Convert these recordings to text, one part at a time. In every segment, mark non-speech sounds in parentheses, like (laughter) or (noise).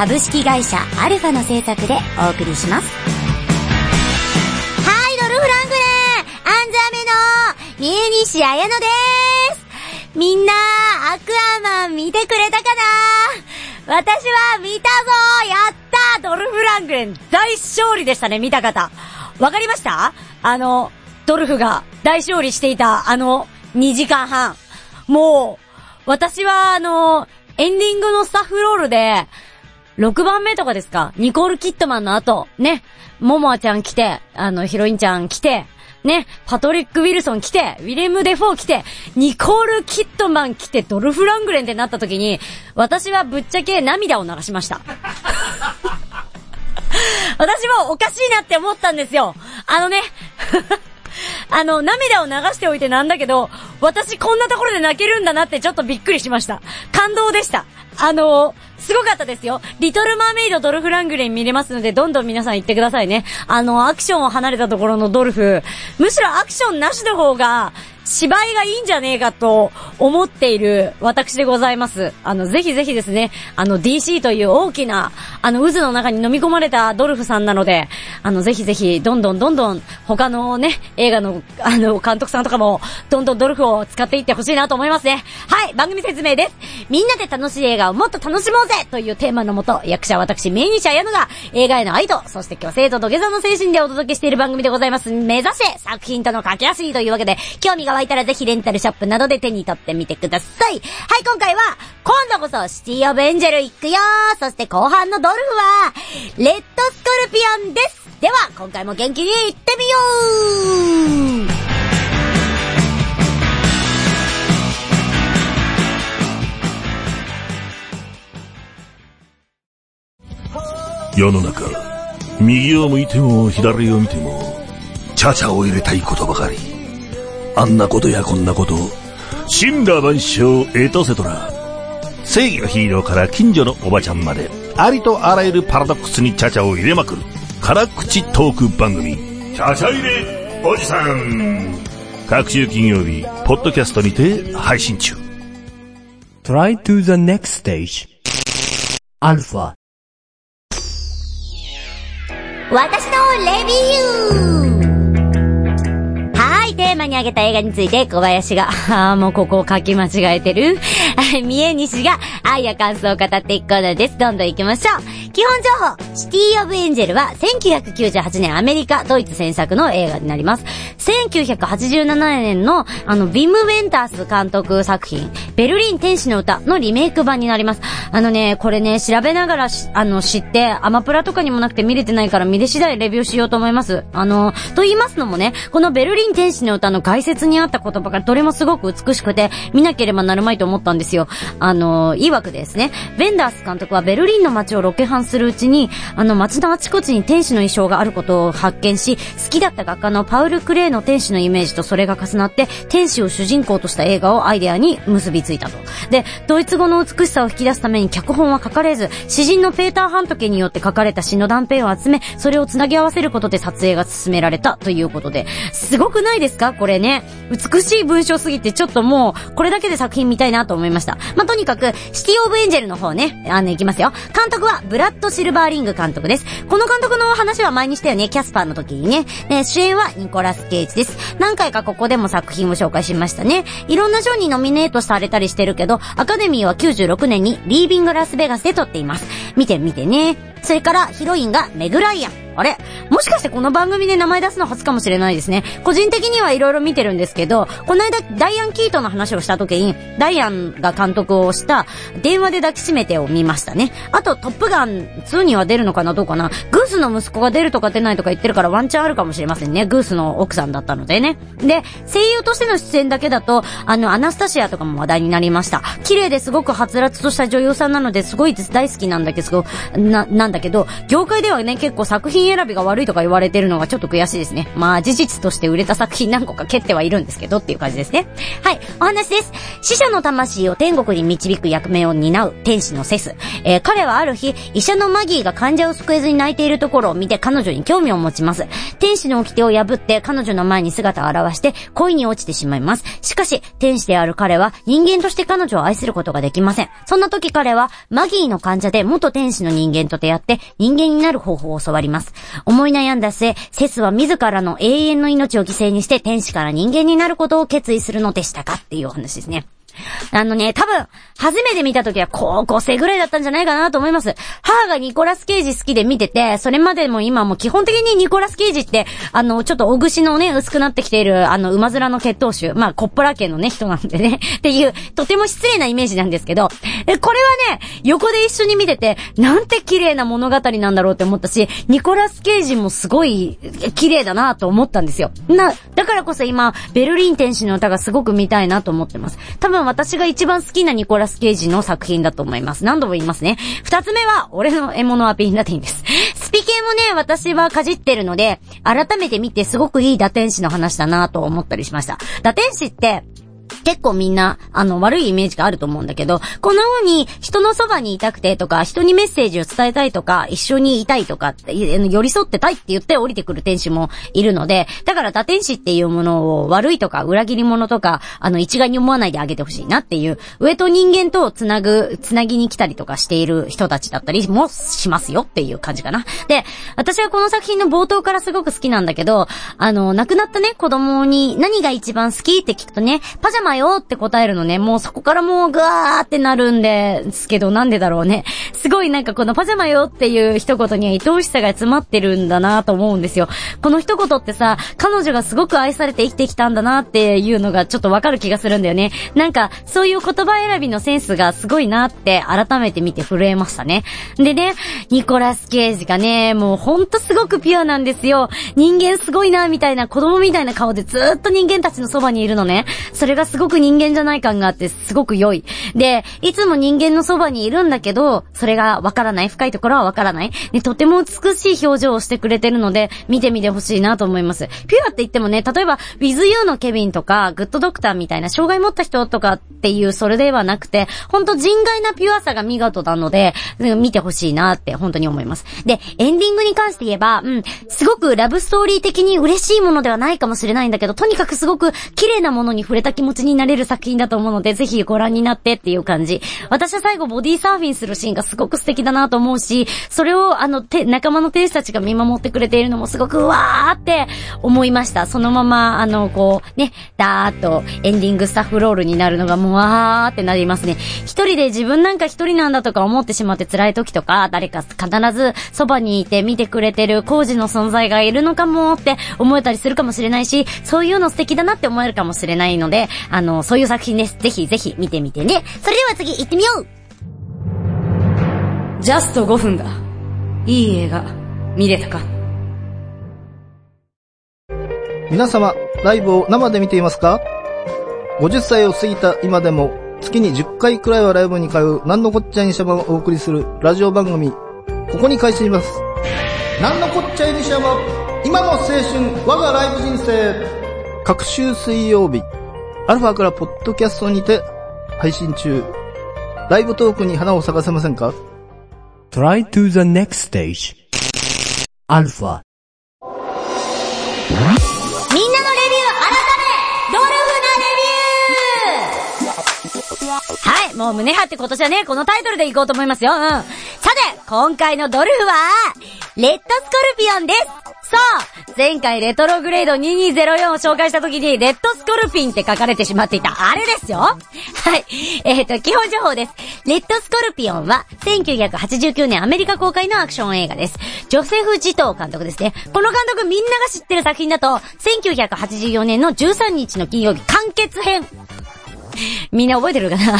株式会社アルファの制作でお送りします。はい、ドルフラングレンアンザメの三重西彩乃ですみんな、アクアマン見てくれたかな？私は見たぞやったドルフラングレン大勝利でしたね、見た方。わかりました？あの、ドルフが大勝利していたあの2時間半。もう、私はあの、エンディングのスタッフロールで、6番目とかですか？ニコール・キッドマンの後、ね、モモアちゃん来て、あの、ヒロインちゃん来て、ね、パトリック・ウィルソン来て、ウィレム・デフォー来て、ニコール・キッドマン来て、ドルフ・ラングレンってなった時に、私はぶっちゃけ涙を流しました。(laughs) 私もおかしいなって思ったんですよ。あのね (laughs) あの、涙を流しておいてなんだけど、私こんなところで泣けるんだなってちょっとびっくりしました。感動でした。あのすごかったですよ。リトルマーメイドドルフラングレン見れますので、どんどん皆さん行ってくださいね。あの、アクションを離れたところのドルフ、むしろアクションなしの方が、芝居がいいんじゃねえかと思っている私でございます。あの、ぜひぜひですね、あの DC という大きな、あの渦の中に飲み込まれたドルフさんなので、あの、ぜひぜひ、どんどんどんどん他のね、映画の、あの、監督さんとかも、どんどんドルフを使っていってほしいなと思いますね。はい、番組説明です。みんなで楽しい映画をもっと楽しもうぜというテーマのもと、役者私、メイニシャヤヌが、映画への愛と、そして虚勢と土下座の精神でお届けしている番組でございます。目指せ作品との駆け足というわけで、興味が湧いたらぜひレンタルショップなどで手に取ってみてください。はい、今回は、今度こそシティオブエンジェル行くよそして後半のドルフは、レッドスコルピオンですでは、今回も元気に行ってみよう世の中、右を向いても左を見ても、チャチャを入れたいことばかり。あんなことやこんなこと、神羅万象エトセトラ。正義のヒーローから近所のおばちゃんまで、ありとあらゆるパラドックスにチャチャを入れまくる、辛口トーク番組、チャチャ入れおじさん。各週金曜日、ポッドキャストにて配信中。Try to the next stage. アルファ。私のレビューはい、テーマに挙げた映画について小林が、ああ、もうここを書き間違えてる。(laughs) 三重西が愛や感想を語っていくコーナーです。どんどん行きましょう。基本情報、シティオブエンジェルは1998年アメリカ、ドイツ制作の映画になります。1987年のあの、ビム・ウェンタース監督作品、ベルリン天使の歌のリメイク版になります。あのね、これね、調べながらあの、知って、アマプラとかにもなくて見れてないから見れ次第レビューしようと思います。あの、と言いますのもね、このベルリン天使の歌の解説にあった言葉がどれもすごく美しくて、見なければなるまいと思ったんですよ。あの、いわくですね、ベンダース監督はベルリンの街をロケハンするうちに、あの、街のあちこちに天使の衣装があることを発見し、好きだった画家のパウル・クレイの天使のイメージとそれが重なって、天使を主人公とした映画をアイデアに結びついたと。で、ドイツ語の美しさを引き出すために脚本は書かれず、詩人のペーター・ハントケによって書かれた詩の断片を集め、それを繋ぎ合わせることで撮影が進められたということで、すごくないですか？これね。美しい文章すぎてちょっともう、これだけで作品見たいなと思いました。まあ、とにかく、シティ・オブ・エンジェルの方ね、あの、いきますよ。監督は、ブラッド・シルバーリング監督です。この監督の話は前にしたよね、キャスパーの時にね。ね、主演はニコラス・ケイジです。何回かここでも作品を紹介しましたね。いろんな賞にノミネートされたりしてるけど、アカデミーは96年にリービング・ラスベガスで撮っています。見て見てね。それからヒロインがメグライアン。あれ？もしかしてこの番組で名前出すの初かもしれないですね。個人的にはいろいろ見てるんですけど、この間ダイアン・キートの話をした時に、ダイアンが監督をした電話で抱きしめてを見ましたね。あと、トップガン2には出るのかな？どうかな？グースの息子が出るとか出ないとか言ってるからワンチャンあるかもしれませんね。グースの奥さんだったのでね。で、声優としての出演だけだと、あの、アナスタシアとかも話題になりました。綺麗ですごくはつらつとした女優さんなのですごい大好きなんだけど、な、ななんだけど、業界ではね、結構作品選びが悪いとか言われてるのがちょっと悔しいですね。まあ、事実として売れた作品何個か蹴ってはいるんですけどっていう感じですね。はい、お話です。死者の魂を天国に導く役目を担う天使のセス。えー、彼はある日、医者のマギーが患者を救えずに泣いているところを見て彼女に興味を持ちます。天使の掟を破って彼女の前に姿を現して恋に落ちてしまいます。しかし、天使である彼は人間として彼女を愛することができません。そんな時彼はマギーの患者で元天使の人間と出会って人間になる方法を教わります。思い悩んだ末、セスは自らの永遠の命を犠牲にして天使から人間になることを決意するのでしたか？っていうお話ですね。あのね、多分、初めて見た時は高校生ぐらいだったんじゃないかなと思います。母がニコラス・ケイジ好きで見てて、それまでも今も基本的にニコラス・ケイジって、あの、ちょっとお串のね、薄くなってきている、あの、馬面の血統種、まあ、コップラ家のね、人なんでね、(laughs) っていう、とても失礼なイメージなんですけど、え、これはね、横で一緒に見てて、なんて綺麗な物語なんだろうって思ったし、ニコラス・ケイジもすごい綺麗だなと思ったんですよ。な、だからこそ今、ベルリン天使の歌がすごく見たいなと思ってます。多分私が一番好きなニコラス・ケイジの作品だと思います。何度も言いますね。二つ目は、俺の獲物はピンラティンです。スピ系もね、私はかじってるので、改めて見てすごくいい打天使の話だなと思ったりしました。打天使って、結構みんな、あの、悪いイメージがあると思うんだけど、このように人のそばにいたくてとか、人にメッセージを伝えたいとか、一緒にいたいとかって、寄り添ってたいって言って降りてくる天使もいるので、だから打天使っていうものを悪いとか、裏切り者とか、あの、一概に思わないであげてほしいなっていう、上と人間とつなぐ、つなぎに来たりとかしている人たちだったりもしますよっていう感じかな。で、私はこの作品の冒頭からすごく好きなんだけど、あの、亡くなったね、子供に何が一番好きって聞くとね、パジャマよって答えるのね、もうそこからもうぐわーってなるんですけど、なんでだろうね。すごいなんかこのパジャマよっていう一言には愛おしさが詰まってるんだなと思うんですよ。この一言ってさ、彼女がすごく愛されて生きてきたんだなっていうのがちょっとわかる気がするんだよね。なんか、そういう言葉選びのセンスがすごいなって改めて見て震えましたね。でね、ニコラス・ケイジがね、もうほんとすごくピュアなんですよ。人間すごいなみたいな子供みたいな顔でずっと人間たちのそばにいるのね。それがすごく人間じゃない感があってすごく良い。で、いつも人間のそばにいるんだけど、それがわからない。深いところはわからない。で、とても美しい表情をしてくれてるので、見てみてほしいなと思います。ピュアって言ってもね、例えば、with you のケビンとか、グッドドクターみたいな障害持った人とかっていうそれではなくて、ほんと人外なピュアさが見事なので、見てほしいなって本当に思います。で、エンディングに関して言えば、うん、すごくラブストーリー的に嬉しいものではないかもしれないんだけど、とにかくすごく綺麗なものに触れた気持ちになれる作品だと思うので、ぜひご覧になってっていう感じ。私は最後ボディサーフィンするシーンがすごく素敵だなと思うし、それをあの、て、仲間の天使たちが見守ってくれているのもすごくうわーって思いました。そのまま、あの、こう、ね、だーっとエンディングスタッフロールになるのがもうわーってなりますね。一人で自分なんか一人なんだとか思ってしまって辛い時とか、誰か必ずそばにいて見てくれてる工事の存在がいるのかもって思えたりするかもしれないし、そういうの素敵だなって思えるかもしれないので、あの、そういう作品です。ぜひぜひ見てみてね。それでは次行ってみようジャスト5分だ。いい映画、見れたか皆様、ライブを生で見ていますか ?50 歳を過ぎた今でも、月に10回くらいはライブに通う、なんのこっちゃいにしゃばをお送りするラジオ番組、ここに開始します。なんのこっちゃいにしゃば、今の青春、我がライブ人生。各週水曜日、アルファからポッドキャストにて配信中。ライブトークに花を咲かせませんか？Try to the next stage. アルファ。みんなのレビュー改めドルフなレビューはい、もう胸張って今年はね、このタイトルでいこうと思いますよ。うん。さて、今回のドルフは、レッドスコルピオンですさあ、前回レトログレード2204を紹介した時に、レッドスコルピンって書かれてしまっていた、あれですよ (laughs) はい。えっ、ー、と、基本情報です。レッドスコルピオンは、1989年アメリカ公開のアクション映画です。ジョセフ・ジトー監督ですね。この監督みんなが知ってる作品だと、1984年の13日の金曜日、完結編。(laughs) みんな覚えてるかな？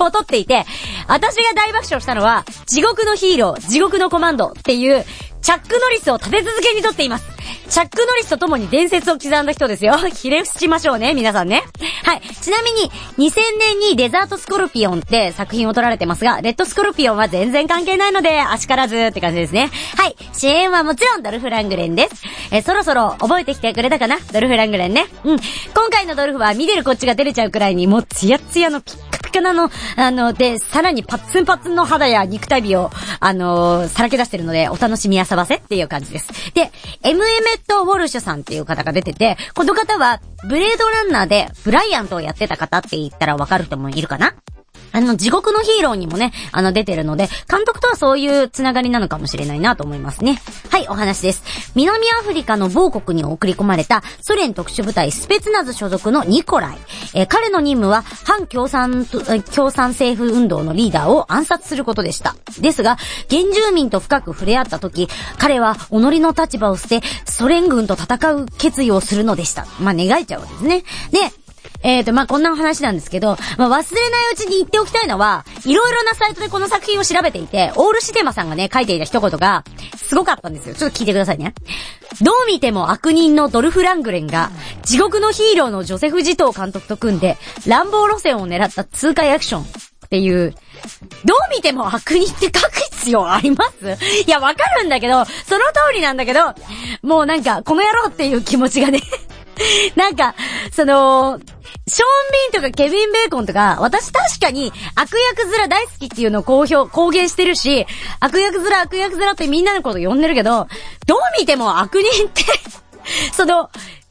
(laughs) を撮っていて、私が大爆笑したのは、地獄のヒーロー、地獄のコマンドっていう、チャックノリスを立て続けに撮っています。チャック・ノリスと共に伝説を刻んだ人ですよ。(laughs) ひれ伏しましょうね、皆さんね。はい。ちなみに、2000年にデザート・スコルピオンって作品を撮られてますが、レッド・スコルピオンは全然関係ないので、あしからずって感じですね。はい。支援はもちろんドルフ・ラングレンです。え、そろそろ覚えてきてくれたかな？ドルフ・ラングレンね。うん。今回のドルフは見てるこっちが出れちゃうくらいにもうツヤツヤのピッピカなの、あの、で、さらにパッツンパッツンの肌や肉体美を、あのさらけ出してるので、お楽しみやさばせっていう感じです。で、M. エメット・ウォルシュさんっていう方が出てて、この方は、ブレードランナーでブライアントをやってた方って言ったらわかる人もいるかなあの、地獄のヒーローにもね、あの、出てるので、監督とはそういうつながりなのかもしれないなと思いますね。はい、お話です。南アフリカの某国に送り込まれたソ連特殊部隊スペツナズ所属のニコライ。えー、彼の任務は反共産、共産政府運動のリーダーを暗殺することでした。ですが、原住民と深く触れ合った時、彼は己の立場を捨て、ソ連軍と戦う決意をするのでした。まあ、願いちゃうわけですね。で、えーと、まあ、こんな話なんですけど、まあ、忘れないうちに言っておきたいのは、いろいろなサイトでこの作品を調べていて、オールシテマさんがね、書いていた一言が、すごかったんですよ。ちょっと聞いてくださいね。どう見ても悪人のドルフ・ラングレンが、地獄のヒーローのジョセフ・ジトー監督と組んで、乱暴路線を狙った通過アクションっていう、どう見ても悪人って書く必要 (laughs) あります？いや、わかるんだけど、その通りなんだけど、もうなんか、この野郎っていう気持ちがね (laughs) なんか、その、ショーン・ビーンとかケビン・ベーコンとか、私確かに悪役面大好きっていうのを公表、公言してるし、悪役面悪役面ってみんなのこと呼んでるけど、どう見ても悪人って (laughs) その、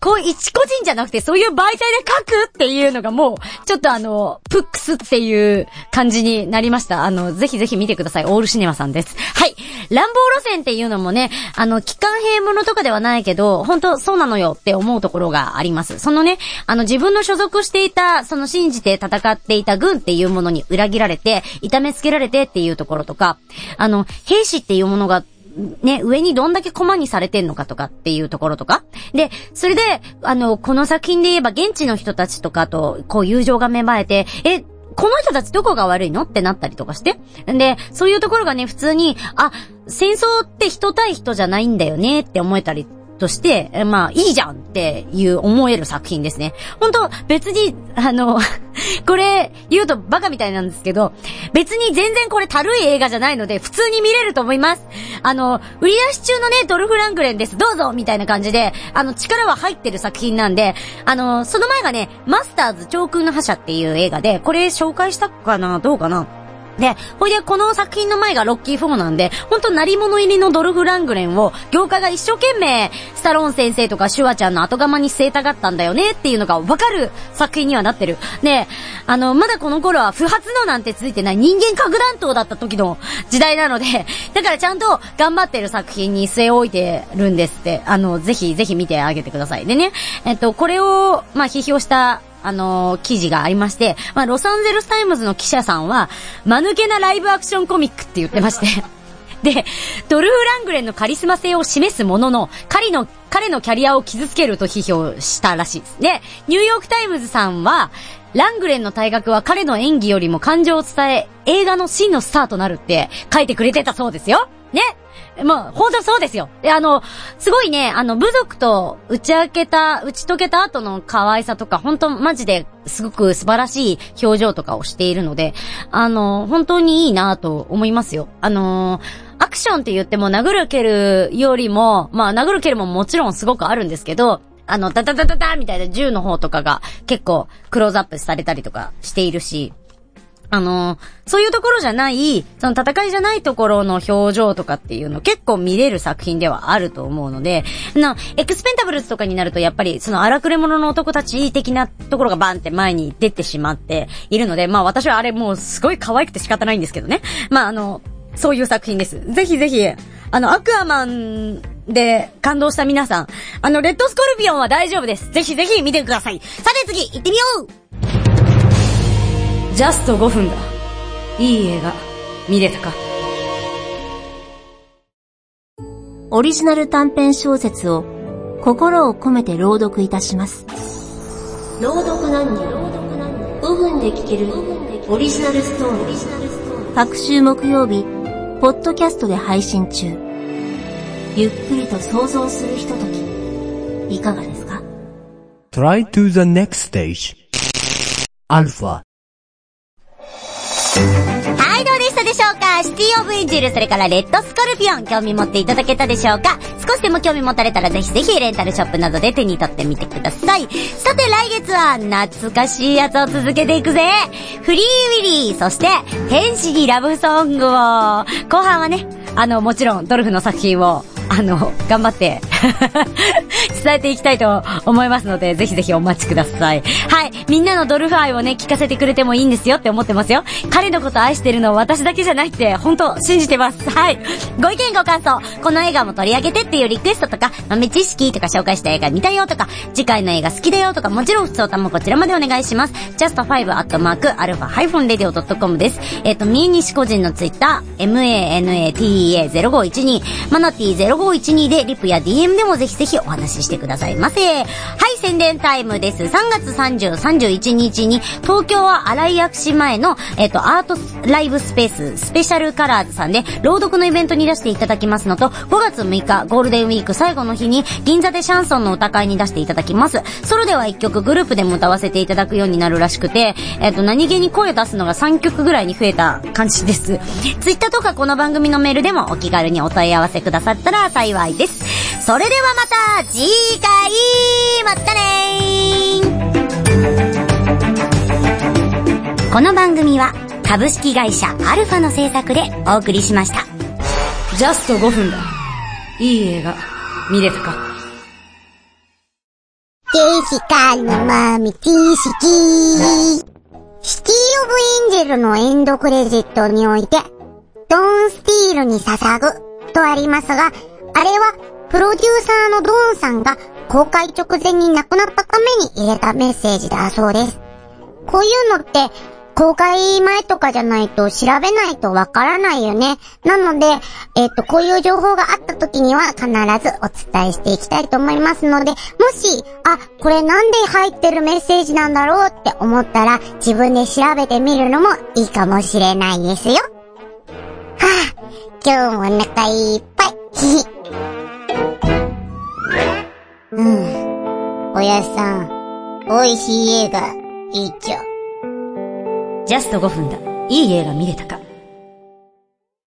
こう、一個人じゃなくて、そういう媒体で書くっていうのがもう、ちょっとあの、プックスっていう感じになりました。あの、ぜひぜひ見てください。オールシネマさんです。はい。乱暴路線っていうのもね、あの、機関兵ものとかではないけど、本当そうなのよって思うところがあります。そのね、あの、自分の所属していた、その信じて戦っていた軍っていうものに裏切られて、痛めつけられてっていうところとか、あの、兵士っていうものがね、上にどんだけコマにされてんのかとかっていうところとか。で、それで、あの、この作品で言えば現地の人たちとかと、こう友情が芽生えて、え、この人たちどこが悪いのってなったりとかして。で、そういうところがね、普通に、あ、戦争って人対人じゃないんだよねって思えたりとして、まあ、いいじゃんっていう思える作品ですね。本当別に、あの (laughs) これ、言うとバカみたいなんですけど、別に全然これたるい映画じゃないので、普通に見れると思います。あの、売り出し中のね、ドルフ・ラングレンです。どうぞみたいな感じで、あの、力は入ってる作品なんで、あの、その前がね、マスターズ長空の覇者っていう映画で、これ紹介したかなどうかなで、ほいでこの作品の前がロッキー4なんで、ほんと鳴り物入りのドルフ・ラングレンを、業界が一生懸命、スタローン先生とかシュワちゃんの後釜に据えたがったんだよねっていうのがわかる作品にはなってる。で、あの、まだこの頃は不発のなんてついてない人間核弾頭だった時の時代なので、だからちゃんと頑張ってる作品に据え置いてるんですって、あの、ぜひぜひ見てあげてください。でね、えっと、これを、まあ、批評したあのー、記事がありまして、まあ、ロサンゼルスタイムズの記者さんは、間抜けなライブアクションコミックって言ってまして (laughs) で、ドルフ・ラングレンのカリスマ性を示すものの、彼の、彼のキャリアを傷つけると批評したらしいです。で、ニューヨークタイムズさんは、ラングレンの体格は彼の演技よりも感情を伝え、映画の真のスターとなるって書いてくれてたそうですよ。ねまあ、本当そうですよ。で、あの、すごいね、あの、部族と打ち明けた、打ち解けた後の可愛さとか、本当マジですごく素晴らしい表情とかをしているので、あの、本当にいいなと思いますよ。あのアクションって言っても殴る蹴るよりも、まあ、殴る蹴るももちろんすごくあるんですけど、あの、ダダダダダみたいな銃の方とかが結構クローズアップされたりとかしているし、あの、そういうところじゃない、その戦いじゃないところの表情とかっていうの結構見れる作品ではあると思うので、な、エクスペンタブルズとかになるとやっぱりその荒くれ者の男たち的なところがバンって前に出てしまっているので、まあ私はあれもうすごい可愛くて仕方ないんですけどね。まああの、そういう作品です。ぜひぜひ、あの、アクアマンで感動した皆さん、あの、レッドスコルピオンは大丈夫です。ぜひぜひ見てください。さて次、行ってみようジャスト5分だ。いい映画、見れたかオリジナル短編小説を心を込めて朗読いたします。朗読何人5分で聞けるオリジナルストーリー。各週木曜日、ポッドキャストで配信中。ゆっくりと想像するひととき。いかがですか？Try to the next stage. Alpha. はい、どうでしたでしょうか？シティオブエンジル、それからレッドスコルピオン、興味持っていただけたでしょうか？少しでも興味持たれたらぜひぜひレンタルショップなどで手に取ってみてください。さて来月は懐かしいやつを続けていくぜ。フリーウィリー、そして天使にラブソングを、後半はね、あの、もちろんドルフの作品を、あの、頑張って (laughs) 伝えていきたいと思いますので、ぜひぜひお待ちください。はい。みんなのドルフ愛をね、聞かせてくれてもいいんですよって思ってますよ。彼のこと愛してるのは私だけじゃないって、本当信じてます。はい。ご意見ご感想、この映画も取り上げてっていうリクエストとか、豆知識とか紹介した映画見たよとか、次回の映画好きだよとか、もちろん普通歌もこちらまでお願いします。just5-alpha-radio.com です。えっ、と、三重西個人のツイッター、manata0512、マナティ0512でリプや DM でもぜひぜひお話ししてくださいませ。はい、宣伝タイムです。3月30、31日に、東京は荒井薬師前の、えっ、と、アートライブスペース、スペシャルカラーズさんで、朗読のイベントに出していただきますのと、5月6日、ゴールデンウィーク最後の日に、銀座でシャンソンの歌会に出していただきます。ソロでは1曲、グループでも歌わせていただくようになるらしくて、えっ、と、何気に声出すのが3曲ぐらいに増えた感じです。ツイッターとかこの番組のメールでもお気軽にお問い合わせくださったら幸いです。それではまた、次回、またねーこの番組は、株式会社アルファの制作でお送りしました。ジャスト5分だ。いい映画、見れたかジェシカの豆知識。シティオブエンジェルのエンドクレジットにおいて、ドンスティールに捧ぐとありますが、あれはプロデューサーのドーンさんが公開直前に亡くなったために入れたメッセージだそうです。こういうのって、公開前とかじゃないと調べないとわからないよね。なので、えっ、と、こういう情報があった時には必ずお伝えしていきたいと思いますので、もし、あ、これなんで入ってるメッセージなんだろうって思ったら、自分で調べてみるのもいいかもしれないですよ。はあ、今日もお腹いっぱい。うん。おやっさん、美味しい映画、いいっちょ。ジャスト5分だ。いい映画見れたか